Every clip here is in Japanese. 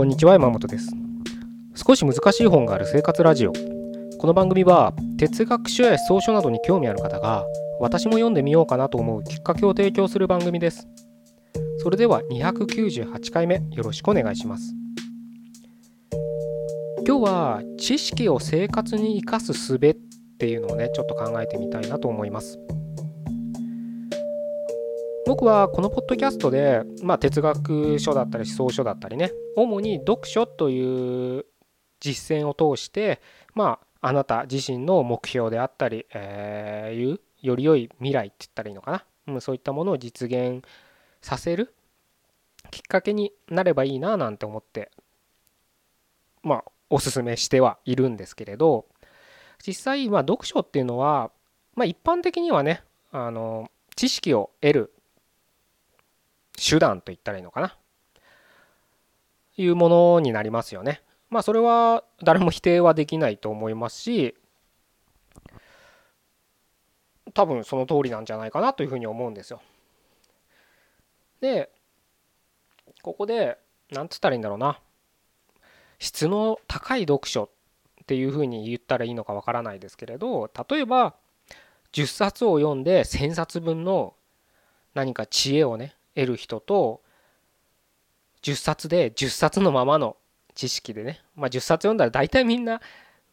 こんにちは山本です。少し難しい本がある生活ラジオ。この番組は哲学書や思想書などに興味ある方が私も読んでみようかなと思うきっかけを提供する番組です。それでは298回目よろしくお願いします。今日は知識を生活に生かす術っていうのをねちょっと考えてみたいなと思います。僕はこのポッドキャストで、まあ、哲学書だったり思想書だったりね主に読書という実践を通してまああなた自身の目標であったり、えー、いうより良い未来って言ったらいいのかな、うん、そういったものを実現させるきっかけになればいいななんて思ってまあおすすめしてはいるんですけれど実際まあ読書っていうのはまあ一般的にはねあの知識を得る手段と言ったらいいのかな？いうものになりますよね。まあそれは誰も否定はできないと思いますし多分その通りなんじゃないかなというふうに思うんですよ。でここで何つったらいいんだろうな質の高い読書っていうふうに言ったらいいのかわからないですけれど例えば10冊を読んで1,000冊分の何か知恵をね得る人と10冊で10冊のままの知識でね、まあ、10冊読んだら大体みんな、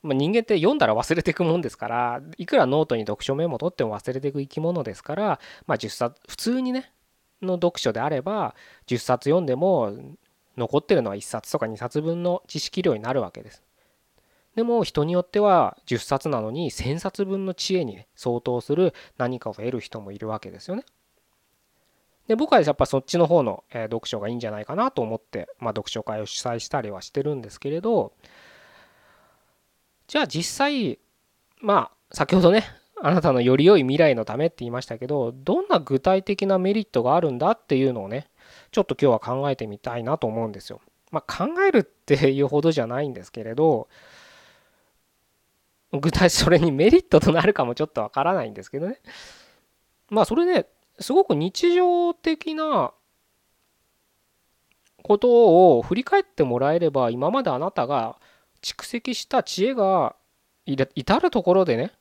まあ、人間って読んだら忘れていくもんですからいくらノートに読書メモ取っても忘れていく生き物ですから、まあ、10冊普通にねの読書であれば10冊読んでも残ってるのは1冊とか2冊分の知識量になるわけです。でも人によっては10冊なのに1000冊分の知恵に、相当する何かを得る人もいるわけですよね。で僕はやっぱそっちの方の、え読書がいいんじゃないかなと思って、まあ、読書会を主催したりはしてるんですけれどじゃあ実際まあ先ほどねあなたのより良い未来のためって言いましたけどどんな具体的なメリットがあるんだっていうのをねちょっと今日は考えてみたいなと思うんですよ。まあ、考えるっていうほどじゃないんですけれど具体それにメリットとなるかもちょっとわからないんですけどね。まあそれねすごく日常的なことを振り返ってもらえれば今まであなたが蓄積した知恵が至る所でね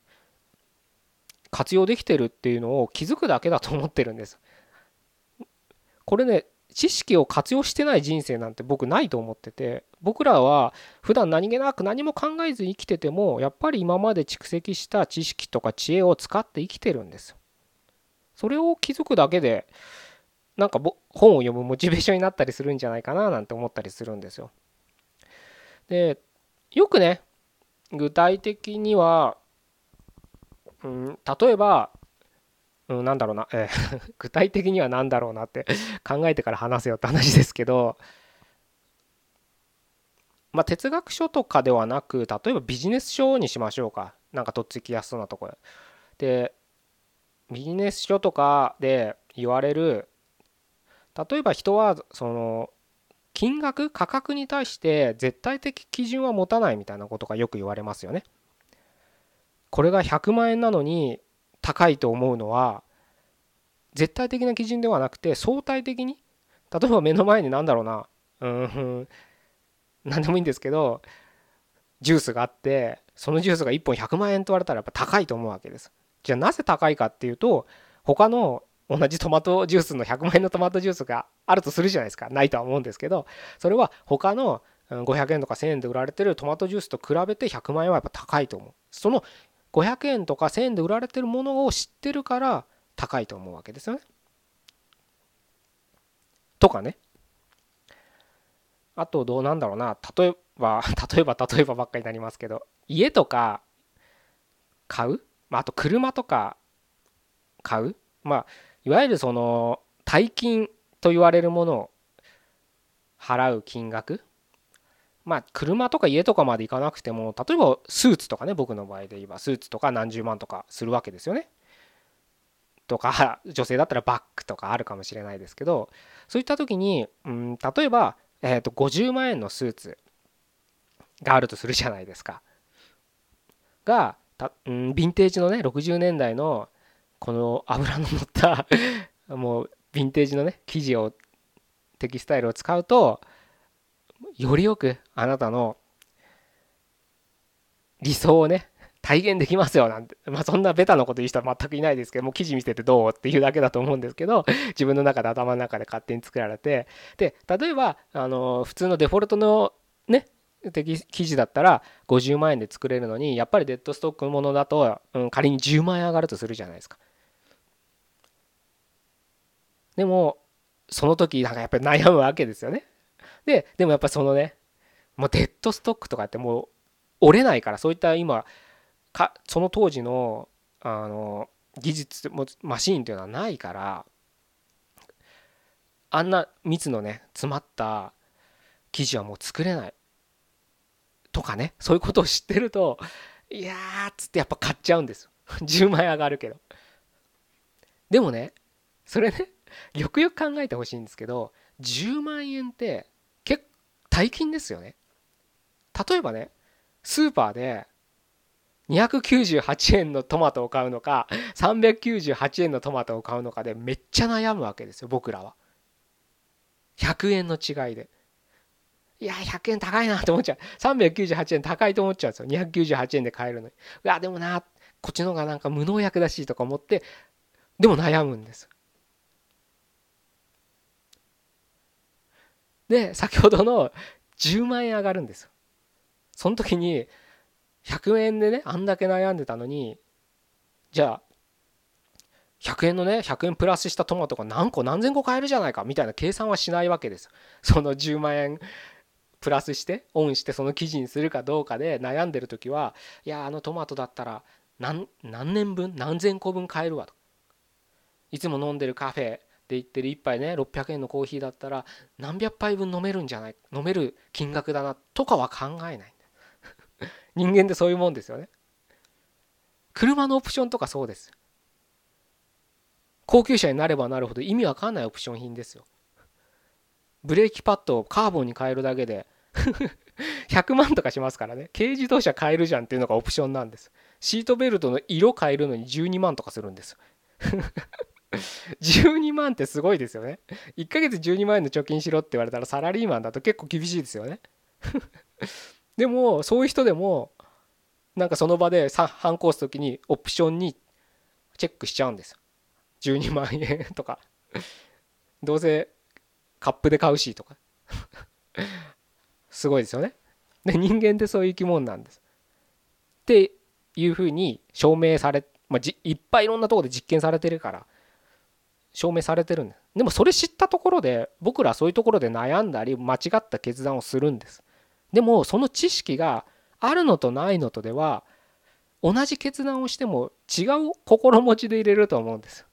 活用できてるっていうのを気づくだけだと思ってるんです。これね知識を活用してない人生なんて僕ないと思ってて僕らは普段何気なく何も考えず生きててもやっぱり今まで蓄積した知識とか知恵を使って生きてるんですよ。それを気づくだけでなんか本を読むモチベーションになったりするんじゃないかななんて思ったりするんですよ。でよくね具体的には、うん、例えば、うん、なんだろうな、えー、具体的には何だろうなって 考えてから話せよって話ですけどまあ哲学書とかではなく例えばビジネス書にしましょうかなんかとっつきやすそうなところでビジネス書とかで言われる例えば人はその金額価格に対して絶対的基準は持たないみたいなことがよく言われますよね。これが100万円なのに高いと思うのは絶対的な基準ではなくて相対的に例えば目の前に何だろうなうん何でもいいんですけどジュースがあってそのジュースが1本100万円と言われたらやっぱ高いと思うわけです。じゃあなぜ高いかっていうと他の同じトマトジュースの100万円のトマトジュースがあるとするじゃないですか。ないとは思うんですけどそれは他の500円とか1000円で売られてるトマトジュースと比べて100万円はやっぱ高いと思う。その500円とか1000円で売られてるものを知ってるから高いと思うわけですよね。とかね。あとどうなんだろうな。例えば 例えば例えばばっかりになりますけど家とか買う？まあ、あと車とか買う、まあ、いわゆるその大金と言われるものを払う金額？まあ車とか家とかまで行かなくても例えばスーツとかね僕の場合で言えばスーツとか何十万とかするわけですよね。とか 女性だったらバッグとかあるかもしれないですけどそういった時に、うん、例えば、えー、と50万円のスーツがあるとするじゃないですか。がた、うん、ヴィンテージのね60年代のこの油の乗った もうヴィンテージのね生地をテキスタイルを使うとよりよくあなたの理想をね体現できますよなんて、まあ、そんなベタなこと言う人は全くいないですけども記事見せてどうっていうだけだと思うんですけど自分の中で頭の中で勝手に作られて。で例えばあの普通のデフォルトのね記事だったら50万円で作れるのにやっぱりデッドストックものだと、うん、仮に10万円上がるとするじゃないですか。でもその時なんかやっぱり悩むわけですよね。ででもやっぱそのねもうデッドストックとかってもう折れないからそういった今かその当時のあの技術もマシーンというのはないからあんな蜜のね詰まった生地はもう作れないとかねそういうことを知ってるといやーっつってやっぱ買っちゃうんですよ。10万円上がるけど。でもねそれねよくよく考えてほしいんですけど10万円って結構大金ですよね。例えばねスーパーで298円のトマトを買うのか398円のトマトを買うのかでめっちゃ悩むわけですよ僕らは。100円の違いで。いや100円高いなと思っちゃう。398円高いと思っちゃうんですよ。298円で買えるのに。いやでもなこっちの方がなんか無農薬だしとか思ってでも悩むんです。で先ほどの10万円上がるんですその時に100円でねあんだけ悩んでたのにじゃあ100円のね100円プラスしたトマトが何個何千個買えるじゃないかみたいな計算はしないわけですその10万円プラスしてオンしてその記事にするかどうかで悩んでる時はいやあのトマトだったら何何年分何千個分買えるわと。いつも飲んでるカフェで言ってる1杯ね600円のコーヒーだったら何百杯分飲めるんじゃない飲める金額だなとかは考えない。人間ってそういうもんですよね。車のオプションとかそうです。高級車になればなるほど意味わかんないオプション品ですよ。ブレーキパッドをカーボンに変えるだけで 100万とかしますからね。軽自動車変えるじゃんっていうのがオプションなんです。シートベルトの色変えるのに12万とかするんです。12万ってすごいですよね。1ヶ月12万円の貯金しろって言われたらサラリーマンだと結構厳しいですよね。でもそういう人でもなんかその場で反抗す時にオプションにチェックしちゃうんです。12万円とか。どうせカップで買うしとか。すごいですよね。で人間ってそういう生き物なんです。っていうふうに証明され、まあ、じいっぱいいろんなとこで実験されてるから証明されてるんです。でもそれ知ったところで僕らそういうところで悩んだり間違った決断をするんです。でもその知識があるのとないのとでは同じ決断をしても違う心持ちで入れると思うんです。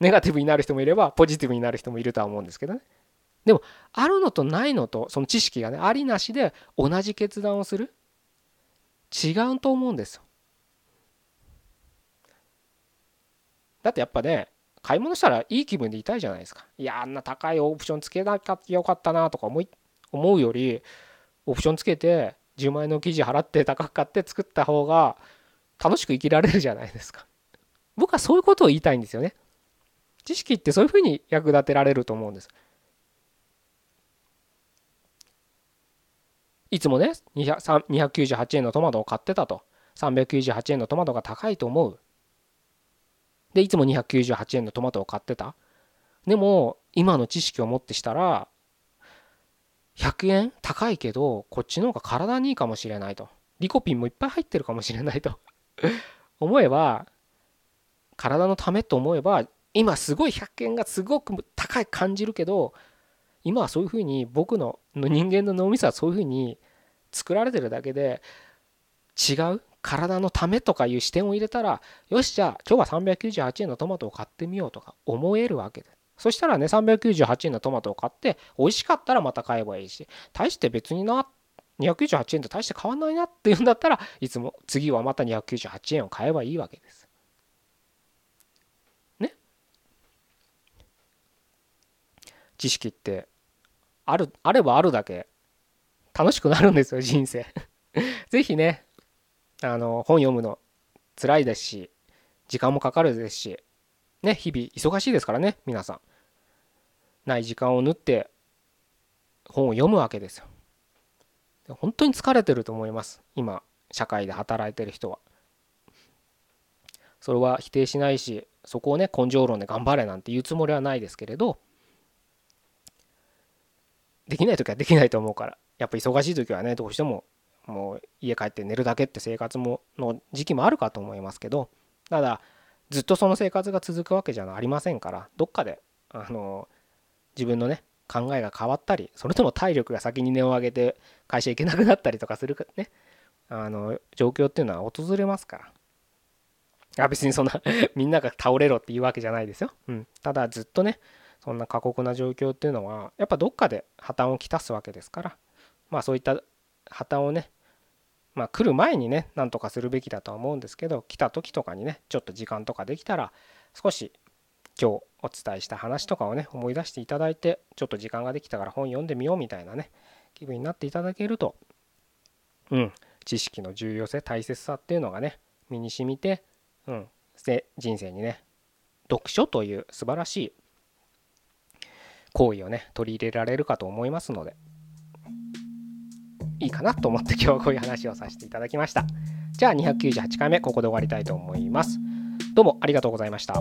ネガティブになる人もいればポジティブになる人もいるとは思うんですけどね。でもあるのとないのとその知識がねありなしで同じ決断をする。違うと思うんですよ。だってやっぱね買い物したらいい気分でいたいじゃないですか。いやあんな高いオプションつけなきゃよかったなとか思い思うよりオプションつけて10万円の記事払って高く買って作った方が楽しく生きられるじゃないですか。僕はそういうことを言いたいんですよね。知識ってそういうふうに役立てられると思うんです。いつもね298円のトマトを買ってたと。398円のトマトが高いと思う。でいつも298円のトマトを買ってた。でも今の知識を持ってしたら100円高いけどこっちの方が体にいいかもしれないと。リコピンもいっぱい入ってるかもしれないと。思えば体のためと思えば今すごい100円がすごく高い感じるけど今はそういうふうに僕の人間の脳みそはそういうふうに作られてるだけで違う体のためとかいう視点を入れたらよしじゃあ今日は398円のトマトを買ってみようとか思えるわけでそしたらね398円のトマトを買って美味しかったらまた買えばいいし大して別にな298円と大して変わんないなっていうんだったらいつも次はまた298円を買えばいいわけです。知識ってあるあればあるだけ楽しくなるんですよ人生 ぜひねあの本読むの辛いですし時間もかかるですしね日々忙しいですからね皆さんない時間を縫って本を読むわけですよ。本当に疲れてると思います今社会で働いてる人は。それは否定しないしそこをね根性論で頑張れなんて言うつもりはないですけれどできない時はできないと思うから。やっぱ忙しい時はねどうしてももう家帰って寝るだけって生活もの時期もあるかと思いますけどただずっとその生活が続くわけじゃありませんからどっかであの自分のね考えが変わったりそれとも体力が先に値を上げて会社行けなくなったりとかするねあの状況っていうのは訪れますから。あ別にそんな みんなが倒れろっていうわけじゃないですよ、うん、ただずっとねそんな過酷な状況っていうのはやっぱどっかで破綻をきたすわけですから。まあそういった破綻をねまあ来る前にねなんとかするべきだとは思うんですけど来た時とかにねちょっと時間とかできたら少し今日お伝えした話とかをね思い出していただいてちょっと時間ができたから本読んでみようみたいなね気分になっていただけるとうん知識の重要性大切さっていうのがね身に染みてうんで人生にね読書という素晴らしい行為をね取り入れられるかと思いますのでいいかなと思って今日はこういう話をさせていただきましたじゃあ298回目ここで終わりたいと思いますどうもありがとうございました。